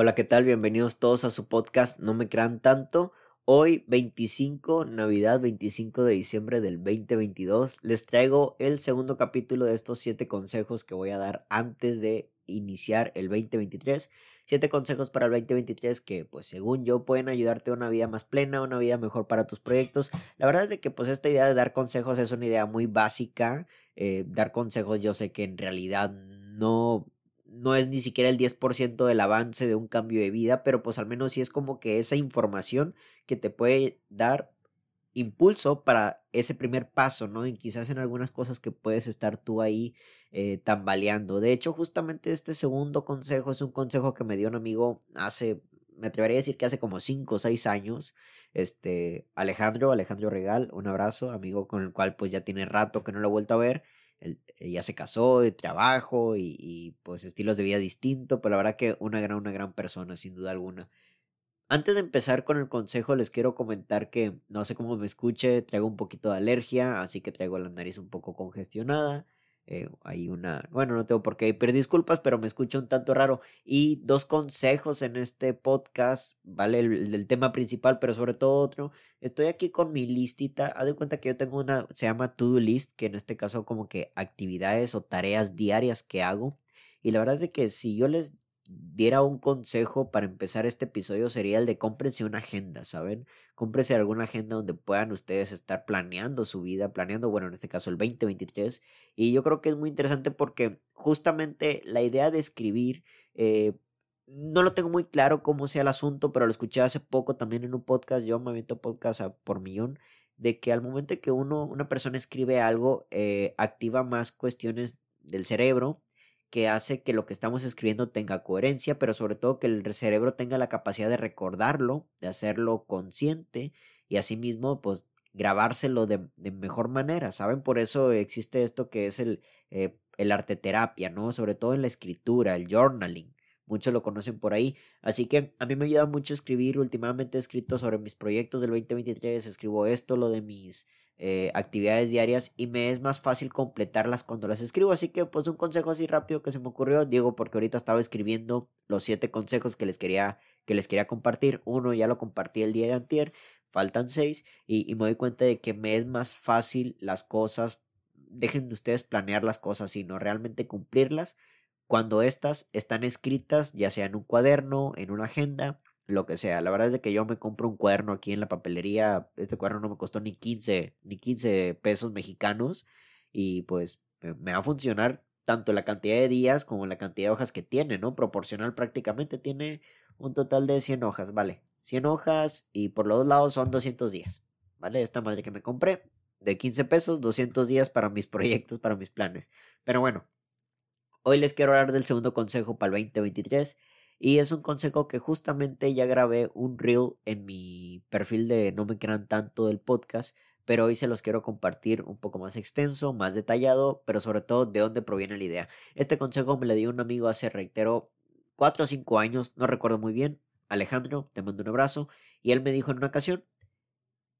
Hola, ¿qué tal? Bienvenidos todos a su podcast No me crean tanto. Hoy 25, Navidad 25 de diciembre del 2022, les traigo el segundo capítulo de estos siete consejos que voy a dar antes de iniciar el 2023. Siete consejos para el 2023 que, pues según yo, pueden ayudarte a una vida más plena, una vida mejor para tus proyectos. La verdad es de que, pues esta idea de dar consejos es una idea muy básica. Eh, dar consejos yo sé que en realidad no no es ni siquiera el 10% del avance de un cambio de vida, pero pues al menos sí es como que esa información que te puede dar impulso para ese primer paso, ¿no? Y quizás en algunas cosas que puedes estar tú ahí eh, tambaleando. De hecho, justamente este segundo consejo es un consejo que me dio un amigo hace, me atrevería a decir que hace como 5 o 6 años. Este, Alejandro, Alejandro Regal, un abrazo, amigo con el cual pues ya tiene rato que no lo he vuelto a ver él, ya se casó, de trabajo y, pues estilos de vida distinto, pero la verdad que una gran, una gran persona, sin duda alguna. Antes de empezar con el consejo, les quiero comentar que no sé cómo me escuche, traigo un poquito de alergia, así que traigo la nariz un poco congestionada. Eh, hay una, bueno, no tengo por qué pedir disculpas, pero me escucho un tanto raro. Y dos consejos en este podcast, ¿vale? El, del tema principal, pero sobre todo otro. Estoy aquí con mi listita. Haz de cuenta que yo tengo una, se llama To-Do List, que en este caso como que actividades o tareas diarias que hago. Y la verdad es de que si yo les diera un consejo para empezar este episodio sería el de cómprense una agenda, ¿saben? Cómprense alguna agenda donde puedan ustedes estar planeando su vida, planeando, bueno, en este caso el 2023. Y yo creo que es muy interesante porque justamente la idea de escribir, eh, no lo tengo muy claro cómo sea el asunto, pero lo escuché hace poco también en un podcast, yo me aviento podcast por millón, de que al momento que uno, una persona escribe algo, eh, activa más cuestiones del cerebro que hace que lo que estamos escribiendo tenga coherencia, pero sobre todo que el cerebro tenga la capacidad de recordarlo, de hacerlo consciente y asimismo, pues grabárselo de, mejor manera, ¿saben? Por eso existe esto que es el, eh, el arte terapia, ¿no? Sobre todo en la escritura, el journaling. Muchos lo conocen por ahí. Así que a mí me ayuda mucho escribir. Últimamente he escrito sobre mis proyectos del 2023. Escribo esto, lo de mis eh, actividades diarias y me es más fácil completarlas cuando las escribo. Así que pues un consejo así rápido que se me ocurrió, digo, porque ahorita estaba escribiendo los siete consejos que les quería, que les quería compartir. Uno ya lo compartí el día de antier, faltan seis y, y me doy cuenta de que me es más fácil las cosas. Dejen de ustedes planear las cosas, sino realmente cumplirlas cuando estas están escritas, ya sea en un cuaderno, en una agenda lo que sea. La verdad es que yo me compro un cuaderno aquí en la papelería. Este cuaderno no me costó ni 15, ni 15 pesos mexicanos. Y pues me va a funcionar tanto la cantidad de días como la cantidad de hojas que tiene, ¿no? Proporcional prácticamente. Tiene un total de 100 hojas, ¿vale? 100 hojas y por los dos lados son 200 días, ¿vale? Esta madre que me compré de 15 pesos, 200 días para mis proyectos, para mis planes. Pero bueno, hoy les quiero hablar del segundo consejo para el 2023 y es un consejo que justamente ya grabé un reel en mi perfil de No me crean tanto del podcast, pero hoy se los quiero compartir un poco más extenso, más detallado, pero sobre todo de dónde proviene la idea. Este consejo me lo dio un amigo hace, reitero, cuatro o cinco años, no recuerdo muy bien. Alejandro, te mando un abrazo. Y él me dijo en una ocasión,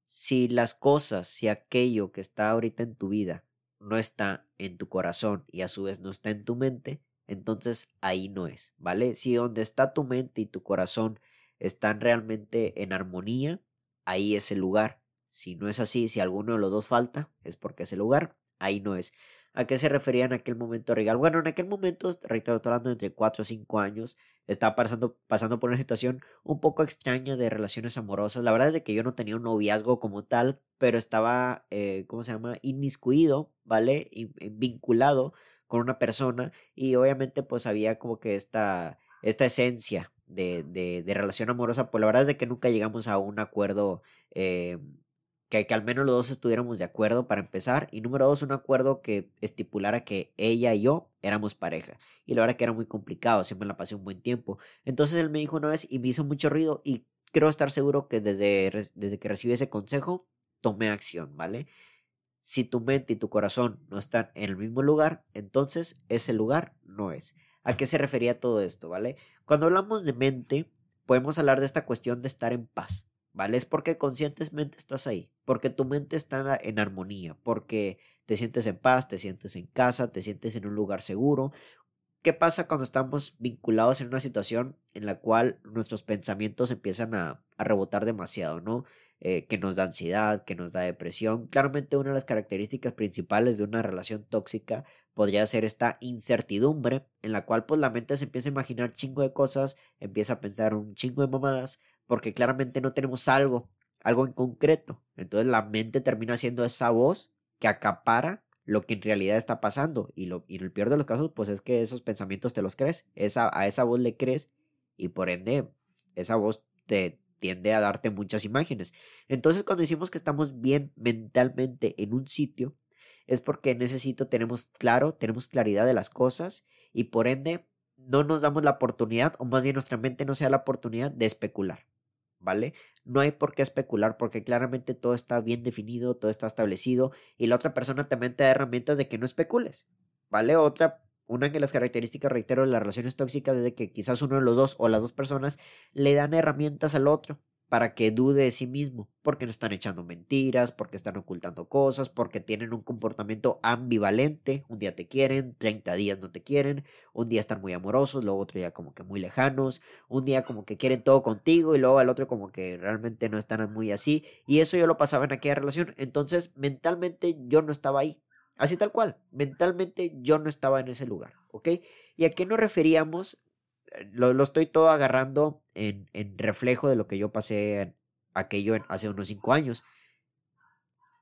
si las cosas, si aquello que está ahorita en tu vida no está en tu corazón y a su vez no está en tu mente, entonces ahí no es, ¿vale? Si donde está tu mente y tu corazón están realmente en armonía, ahí es el lugar. Si no es así, si alguno de los dos falta, es porque es el lugar, ahí no es. ¿A qué se refería en aquel momento Regal? Bueno, en aquel momento, reitero, hablando entre 4 o 5 años, estaba pasando, pasando por una situación un poco extraña de relaciones amorosas. La verdad es de que yo no tenía un noviazgo como tal, pero estaba, eh, ¿cómo se llama? Inmiscuido, ¿vale? vinculado con una persona y obviamente pues había como que esta, esta esencia de, de, relación amorosa, pues la verdad es de que nunca llegamos a un acuerdo eh, que, que, al menos los dos estuviéramos de acuerdo para empezar y número dos, un acuerdo que estipulara que ella y yo éramos pareja y la verdad que era muy complicado, siempre la pasé un buen tiempo. Entonces él me dijo una vez y me hizo mucho ruido y creo estar seguro que desde, desde que recibí ese consejo tomé acción, ¿vale? Si tu mente y tu corazón no están en el mismo lugar, entonces ese lugar no es. ¿A qué se refería todo esto, vale? Cuando hablamos de mente, podemos hablar de esta cuestión de estar en paz, ¿vale? Es porque conscientemente estás ahí, porque tu mente está en armonía, porque te sientes en paz, te sientes en casa, te sientes en un lugar seguro. ¿qué pasa cuando estamos vinculados en una situación en la cual nuestros pensamientos empiezan a, rebotar demasiado, ¿no? Eh, que nos da ansiedad, que nos da depresión. Claramente una de las características principales de una relación tóxica podría ser esta incertidumbre en la cual pues la mente se empieza a imaginar chingo de cosas, empieza a pensar un chingo de mamadas, porque claramente no tenemos algo, algo en concreto. Entonces la mente termina siendo esa voz que acapara lo que en realidad está pasando. Y, lo, y el peor de los casos, pues es que esos pensamientos te los crees. Esa, a esa voz le crees y por ende esa voz te tiende a darte muchas imágenes. Entonces cuando decimos que estamos bien mentalmente en un sitio, es porque necesito, tenemos claro, tenemos claridad de las cosas y por ende no nos damos la oportunidad, o más bien nuestra mente no sea la oportunidad de especular. ¿vale? No hay por qué especular porque claramente todo está bien definido, todo está establecido y la otra persona también te da herramientas de que no especules, ¿vale? Otra, una de las características, reitero, de las relaciones tóxicas es de que quizás uno de los dos o las dos personas le dan herramientas al otro para que dude de sí mismo, porque no están echando mentiras, porque están ocultando cosas, porque tienen un comportamiento ambivalente, un día te quieren, 30 días no te quieren, un día están muy amorosos, luego otro día como que muy lejanos, un día como que quieren todo contigo y luego al otro como que realmente no están muy así, y eso yo lo pasaba en aquella relación, entonces mentalmente yo no estaba ahí, así tal cual, mentalmente yo no estaba en ese lugar, ¿ok? ¿Y a qué nos referíamos lo, estoy todo agarrando en, reflejo de lo que yo pasé aquello hace unos cinco años.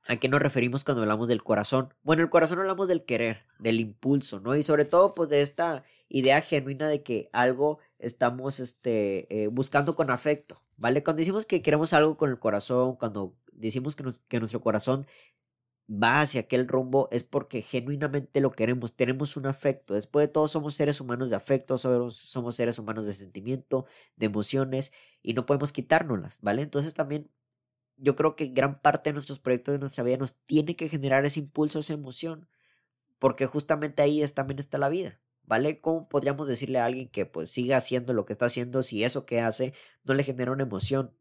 ¿A qué nos referimos cuando hablamos del corazón? Bueno, el corazón hablamos del querer, del impulso, ¿no? Y sobre todo, pues, de esta idea genuina de que algo estamos este, eh, buscando con afecto, ¿vale? Cuando decimos que queremos algo con el corazón, cuando decimos que, que nuestro corazón va hacia aquel rumbo es porque genuinamente lo queremos, tenemos un afecto. Después de todo somos seres humanos de afecto, somos, seres humanos de sentimiento, de emociones y no podemos quitárnoslas, ¿vale? Entonces también yo creo que gran parte de nuestros proyectos de nuestra vida nos tiene que generar ese impulso, esa emoción, porque justamente ahí también está la vida. ¿Vale? ¿Cómo podríamos decirle a alguien que pues siga haciendo lo que está haciendo si eso que hace no le genera una emoción?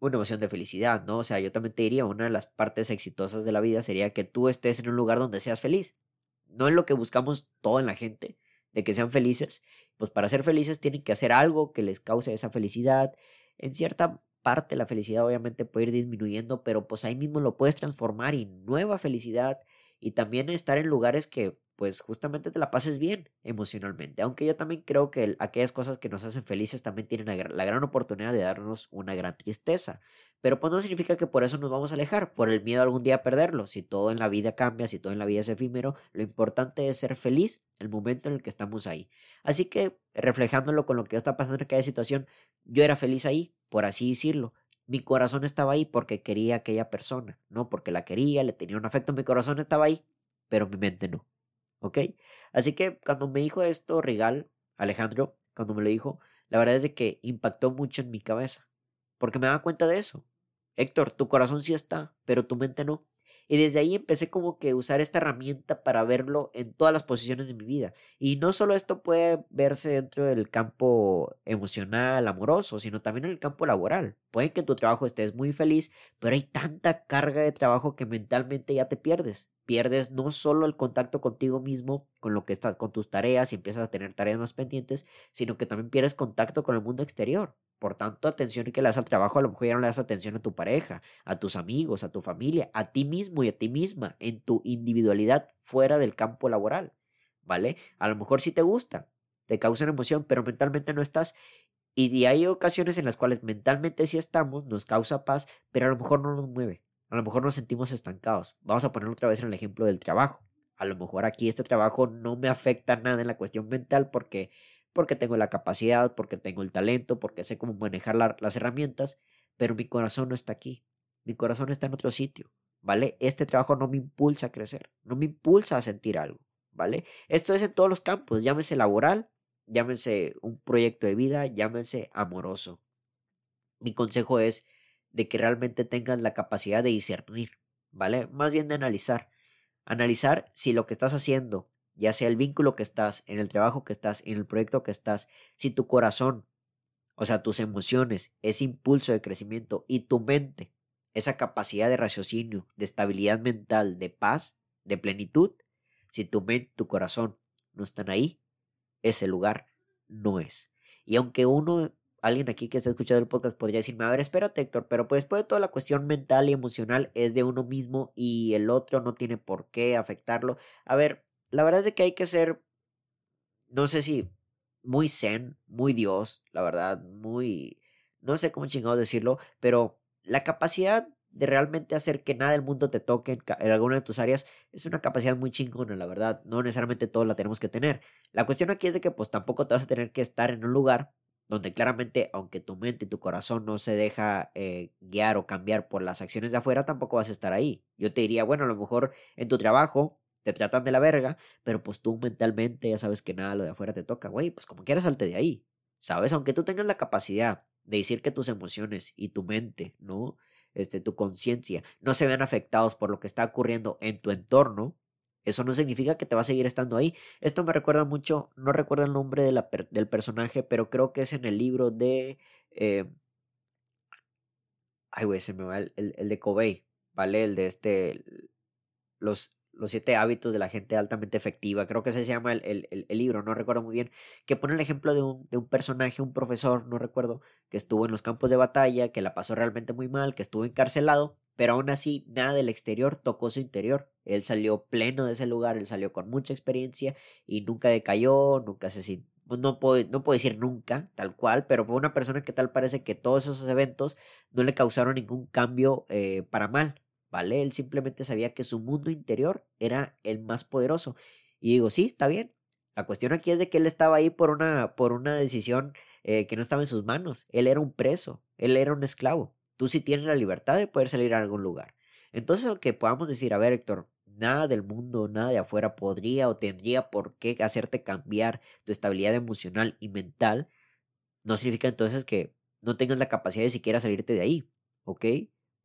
Una emoción de felicidad, ¿no? O sea, yo también te diría, una de las partes exitosas de la vida sería que tú estés en un lugar donde seas feliz. No es lo que buscamos todo en la gente, de que sean felices. Pues para ser felices tienen que hacer algo que les cause esa felicidad. En cierta parte la felicidad obviamente puede ir disminuyendo, pero pues ahí mismo lo puedes transformar en nueva felicidad y también estar en lugares que pues justamente te la pases bien emocionalmente. Aunque yo también creo que aquellas cosas que nos hacen felices también tienen la, gran oportunidad de darnos una gran tristeza. Pero pues no significa que por eso nos vamos a alejar, por el miedo a algún día perderlo. Si todo en la vida cambia, si todo en la vida es efímero, lo importante es ser feliz el momento en el que estamos ahí. Así que reflejándolo con lo que está pasando en aquella situación, yo era feliz ahí, por así decirlo. Mi corazón estaba ahí porque quería a aquella persona, no porque la quería, le tenía un afecto, mi corazón estaba ahí, pero mi mente no. ¿ok? Así que cuando me dijo esto Rigal, Alejandro, cuando me lo dijo, la verdad es de que impactó mucho en mi cabeza, porque me daba cuenta de eso. Héctor, tu corazón sí está, pero tu mente no. Y desde ahí empecé como que usar esta herramienta para verlo en todas las posiciones de mi vida. Y no solo esto puede verse dentro del campo emocional, amoroso, sino también en el campo laboral. Puede que en tu trabajo estés muy feliz, pero hay tanta carga de trabajo que mentalmente ya te pierdes. Pierdes no solo el contacto contigo mismo, con lo que estás, con tus tareas y empiezas a tener tareas más pendientes, sino que también pierdes contacto con el mundo exterior. Por tanto, atención que le das al trabajo, a lo mejor ya no le das atención a tu pareja, a tus amigos, a tu familia, a ti mismo y a ti misma, en tu individualidad fuera del campo laboral, ¿vale? A lo mejor sí te gusta, te causa una emoción, pero mentalmente no estás. Y hay ocasiones en las cuales mentalmente sí estamos, nos causa paz, pero a lo mejor no nos mueve, a lo mejor nos sentimos estancados. Vamos a poner otra vez en el ejemplo del trabajo. A lo mejor aquí este trabajo no me afecta nada en la cuestión mental porque porque tengo la capacidad, porque tengo el talento, porque sé cómo manejar las herramientas, pero mi corazón no está aquí, mi corazón está en otro sitio, ¿vale? Este trabajo no me impulsa a crecer, no me impulsa a sentir algo, ¿vale? Esto es en todos los campos, llámese laboral, llámese un proyecto de vida, llámese amoroso. Mi consejo es de que realmente tengas la capacidad de discernir, ¿vale? Más bien de analizar. Analizar si lo que estás haciendo ya sea el vínculo que estás, en el trabajo que estás, en el proyecto que estás, si tu corazón, o sea, tus emociones, ese impulso de crecimiento y tu mente, esa capacidad de raciocinio, de estabilidad mental, de paz, de plenitud, si tu mente, tu corazón no están ahí, ese lugar no es. Y aunque uno, alguien aquí que está escuchando el podcast podría decirme, a ver, espérate Héctor, pero pues después de toda la cuestión mental y emocional es de uno mismo y el otro no tiene por qué afectarlo. A ver, la verdad es que hay que ser, no sé si muy zen, muy Dios, la verdad, muy, no sé cómo chingados decirlo, pero la capacidad de realmente hacer que nada del mundo te toque en, alguna de tus áreas es una capacidad muy chingona, la verdad. No necesariamente todos la tenemos que tener. La cuestión aquí es de que pues tampoco te vas a tener que estar en un lugar donde claramente, aunque tu mente y tu corazón no se deja eh, guiar o cambiar por las acciones de afuera, tampoco vas a estar ahí. Yo te diría, bueno, a lo mejor en tu trabajo te tratan de la verga, pero pues tú mentalmente ya sabes que nada lo de afuera te toca, güey, pues como quieras salte de ahí. ¿Sabes? Aunque tú tengas la capacidad de decir que tus emociones y tu mente, ¿no? Este, tu conciencia, no se vean afectados por lo que está ocurriendo en tu entorno, eso no significa que te va a seguir estando ahí. Esto me recuerda mucho, no recuerdo el nombre del personaje, pero creo que es en el libro de... Eh, ay, güey, se me va el, el, de Kobe, ¿vale? El de este... Los, los siete hábitos de la gente altamente efectiva, creo que ese se llama el, el, libro, no recuerdo muy bien, que pone el ejemplo de un, de un personaje, un profesor, no recuerdo, que estuvo en los campos de batalla, que la pasó realmente muy mal, que estuvo encarcelado, pero aún así nada del exterior tocó su interior. Él salió pleno de ese lugar, él salió con mucha experiencia y nunca decayó, nunca se no puedo, no puedo decir nunca, tal cual, pero fue una persona que tal parece que todos esos eventos no le causaron ningún cambio eh, para mal. ¿Vale? Él simplemente sabía que su mundo interior era el más poderoso. Y digo, sí, está bien. La cuestión aquí es de que él estaba ahí por una, por una decisión eh, que no estaba en sus manos. Él era un preso, él era un esclavo. Tú sí tienes la libertad de poder salir a algún lugar. Entonces, aunque podamos decir, a ver, Héctor, nada del mundo, nada de afuera podría o tendría por qué hacerte cambiar tu estabilidad emocional y mental, no significa entonces que no tengas la capacidad de siquiera salirte de ahí, ¿ok?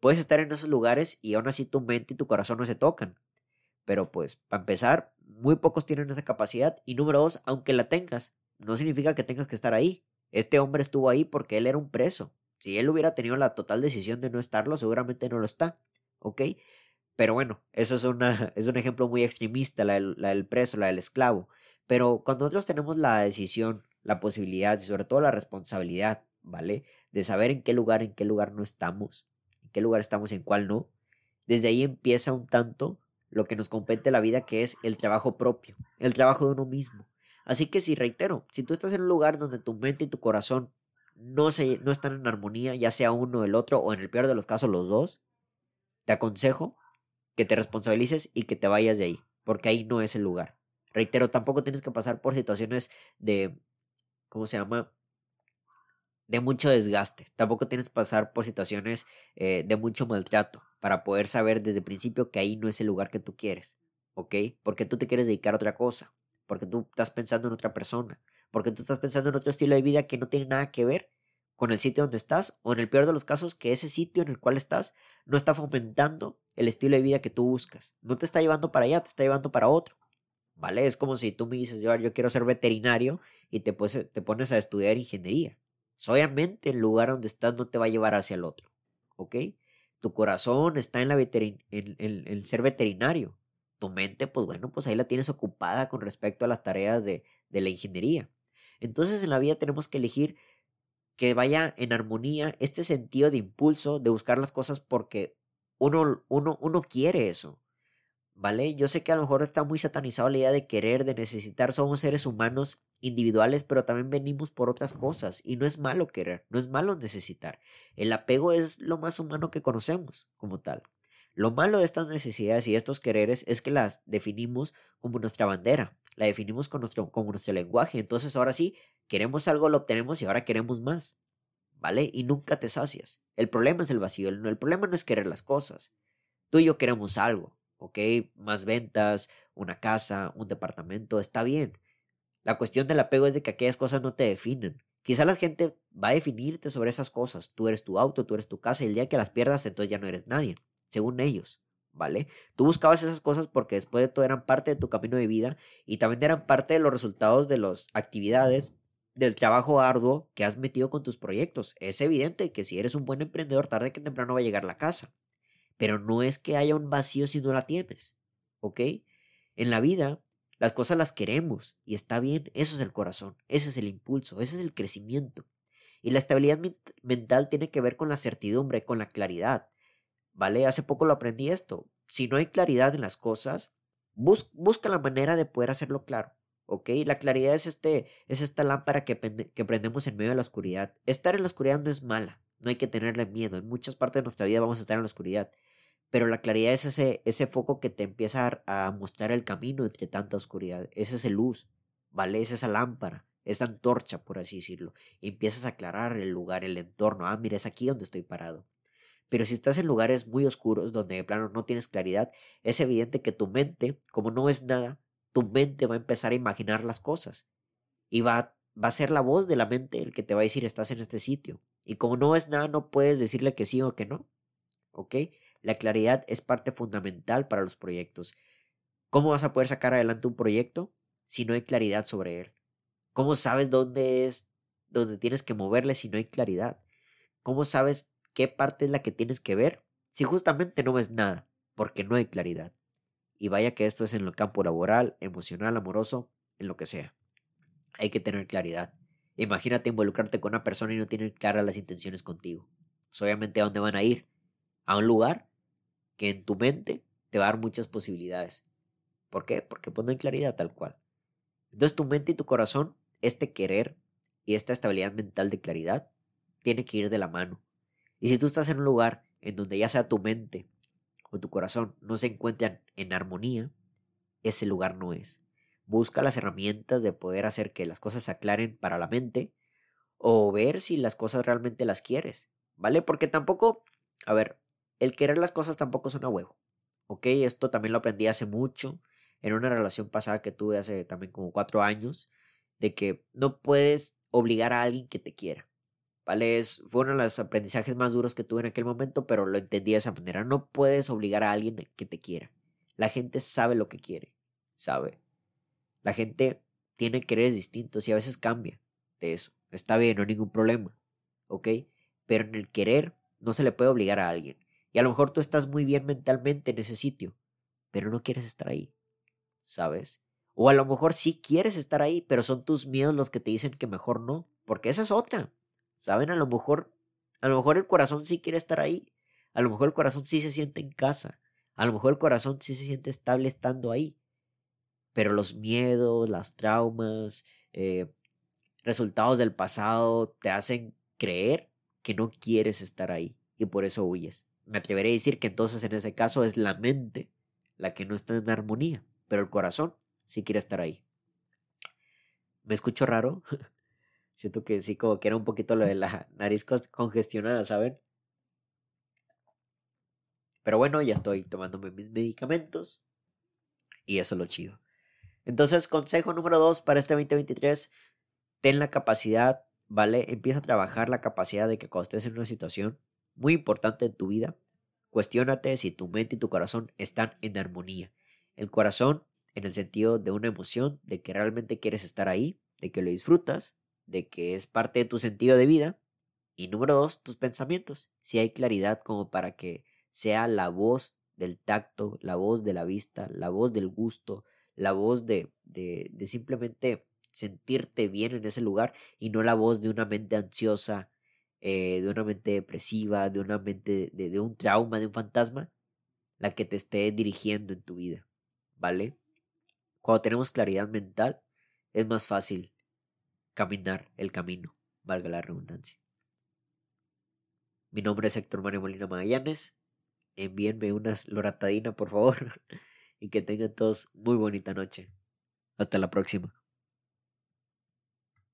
Puedes estar en esos lugares y aún así tu mente y tu corazón no se tocan. Pero pues, para empezar, muy pocos tienen esa capacidad. Y número dos, aunque la tengas, no significa que tengas que estar ahí. Este hombre estuvo ahí porque él era un preso. Si él hubiera tenido la total decisión de no estarlo, seguramente no lo está. ¿Ok? Pero bueno, eso es, una, es un ejemplo muy extremista, la del, la del preso, la del esclavo. Pero cuando nosotros tenemos la decisión, la posibilidad y sobre todo la responsabilidad, ¿vale? De saber en qué lugar, en qué lugar no estamos, qué lugar estamos en cuál no. Desde ahí empieza un tanto lo que nos compete la vida, que es el trabajo propio, el trabajo de uno mismo. Así que si reitero, si tú estás en un lugar donde tu mente y tu corazón no, se, no están en armonía, ya sea uno o el otro, o en el peor de los casos los dos, te aconsejo que te responsabilices y que te vayas de ahí, porque ahí no es el lugar. Reitero, tampoco tienes que pasar por situaciones de, ¿cómo se llama? De mucho desgaste. Tampoco tienes que pasar por situaciones eh, de mucho maltrato para poder saber desde el principio que ahí no es el lugar que tú quieres. ¿Ok? Porque tú te quieres dedicar a otra cosa. Porque tú estás pensando en otra persona. Porque tú estás pensando en otro estilo de vida que no tiene nada que ver con el sitio donde estás. O en el peor de los casos, que ese sitio en el cual estás no está fomentando el estilo de vida que tú buscas. No te está llevando para allá, te está llevando para otro. ¿Vale? Es como si tú me dices, yo, yo quiero ser veterinario y te, te pones a estudiar ingeniería obviamente el lugar donde estás no te va a llevar hacia el otro, ¿ok? Tu corazón está en, la en, ser veterinario. Tu mente, pues bueno, pues ahí la tienes ocupada con respecto a las tareas de, de la ingeniería. Entonces en la vida tenemos que elegir que vaya en armonía este sentido de impulso de buscar las cosas porque uno, uno, uno quiere eso. ¿Vale? Yo sé que a lo mejor está muy satanizado la idea de querer, de necesitar, somos seres humanos individuales, pero también venimos por otras cosas y no es malo querer, no es malo necesitar. El apego es lo más humano que conocemos como tal. Lo malo de estas necesidades y estos quereres es que las definimos como nuestra bandera, la definimos con nuestro, como nuestro lenguaje, entonces ahora sí, queremos algo, lo obtenemos y ahora queremos más, ¿vale? Y nunca te sacias. El problema es el vacío, el problema no es querer las cosas. Tú y yo queremos algo, ¿ok? Más ventas, una casa, un departamento, está bien. La cuestión del apego es de que aquellas cosas no te definen. Quizá la gente va a definirte sobre esas cosas. Tú eres tu auto, tú eres tu casa y el día que las pierdas entonces ya no eres nadie, según ellos. ¿Vale? Tú buscabas esas cosas porque después de todo eran parte de tu camino de vida y también eran parte de los resultados de las actividades, del trabajo arduo que has metido con tus proyectos. Es evidente que si eres un buen emprendedor, tarde que temprano va a llegar la casa. Pero no es que haya un vacío si no la tienes, ¿ok? En la vida, Las cosas las queremos y está bien, eso es el corazón, ese es el impulso, ese es el crecimiento. Y la estabilidad mental tiene que ver con la certidumbre, con la claridad. ¿Vale? Hace poco lo aprendí esto. Si no hay claridad en las cosas, busca la manera de poder hacerlo claro. ¿Ok? La claridad es, este, es esta lámpara que, que prendemos en medio de la oscuridad. Estar en la oscuridad no es mala, no hay que tenerle miedo. En muchas partes de nuestra vida vamos a estar en la oscuridad. Pero la claridad es ese, ese foco que te empieza a mostrar el camino entre tanta oscuridad. Es esa luz, ¿vale? Es esa lámpara, esa antorcha, por así decirlo. Y empiezas a aclarar el lugar, el entorno. Ah, mira, es aquí donde estoy parado. Pero si estás en lugares muy oscuros donde de plano no tienes claridad, es evidente que tu mente, como no es nada, tu mente va a empezar a imaginar las cosas. Y va, va a ser la voz de la mente el que te va a decir estás en este sitio. Y como no es nada, no puedes decirle que sí o que no. ¿Ok? La claridad es parte fundamental para los proyectos. ¿Cómo vas a poder sacar adelante un proyecto si no hay claridad sobre él? ¿Cómo sabes dónde es, dónde tienes que moverle si no hay claridad? ¿Cómo sabes qué parte es la que tienes que ver si justamente no ves nada, porque no hay claridad. Y vaya que esto es en el campo laboral, emocional, amoroso, en lo que sea. Hay que tener claridad. Imagínate involucrarte con una persona y no tener claras las intenciones contigo. Pues obviamente a dónde van a ir. A un lugar en tu mente te va a dar muchas posibilidades. ¿Por qué? Porque pues no hay claridad tal cual. Entonces tu mente y tu corazón, este querer y esta estabilidad mental de claridad, tiene que ir de la mano. Y si tú estás en un lugar en donde ya sea tu mente o tu corazón no se encuentran en armonía, ese lugar no es. Busca las herramientas de poder hacer que las cosas se aclaren para la mente o ver si las cosas realmente las quieres, ¿vale? Porque tampoco, a ver, el querer las cosas tampoco es una huevo, ¿ok? Esto también lo aprendí hace mucho en una relación pasada que tuve hace también como cuatro años, de que no puedes obligar a alguien que te quiera. ¿vale? Es, fue uno de los aprendizajes más duros que tuve en aquel momento, pero lo entendí de esa manera. No puedes obligar a alguien que te quiera. La gente sabe lo que quiere, sabe. La gente tiene quereres distintos y a veces cambia de eso. Está bien, no hay ningún problema, ¿ok? Pero en el querer no se le puede obligar a alguien. Y a lo mejor tú estás muy bien mentalmente en ese sitio, pero no quieres estar ahí, ¿sabes? O a lo mejor sí quieres estar ahí, pero son tus miedos los que te dicen que mejor no, porque esa es otra. ¿Saben? A lo mejor, a lo mejor el corazón sí quiere estar ahí. A lo mejor el corazón sí se siente en casa. A lo mejor el corazón sí se siente estable estando ahí. Pero los miedos, las traumas, eh, resultados del pasado te hacen creer que no quieres estar ahí y por eso huyes. Me atreveré a decir que entonces en ese caso es la mente la que no está en armonía, pero el corazón sí quiere estar ahí. ¿Me escucho raro? Siento que sí, como que era un poquito lo de la nariz congestionada, ¿saben? Pero bueno, ya estoy tomándome mis medicamentos. Y eso es lo chido. Entonces, consejo número dos para este 2023. Ten la capacidad, ¿vale? Empieza a trabajar la capacidad de que cuando estés en una situación muy importante en tu vida, cuestiónate si tu mente y tu corazón están en armonía. El corazón en el sentido de una emoción, de que realmente quieres estar ahí, de que lo disfrutas, de que es parte de tu sentido de vida. Y número dos, tus pensamientos. Si hay claridad como para que sea la voz del tacto, la voz de la vista, la voz del gusto, la voz de, de, de simplemente sentirte bien en ese lugar y no la voz de una mente ansiosa, eh, de una mente depresiva, de una mente de, de un trauma, de un fantasma, la que te esté dirigiendo en tu vida, ¿vale? Cuando tenemos claridad mental, es más fácil caminar el camino, valga la redundancia. Mi nombre es Héctor Mario Molina Magallanes. Envíenme unas loratadina, por favor, y que tengan todos muy bonita noche. Hasta la próxima.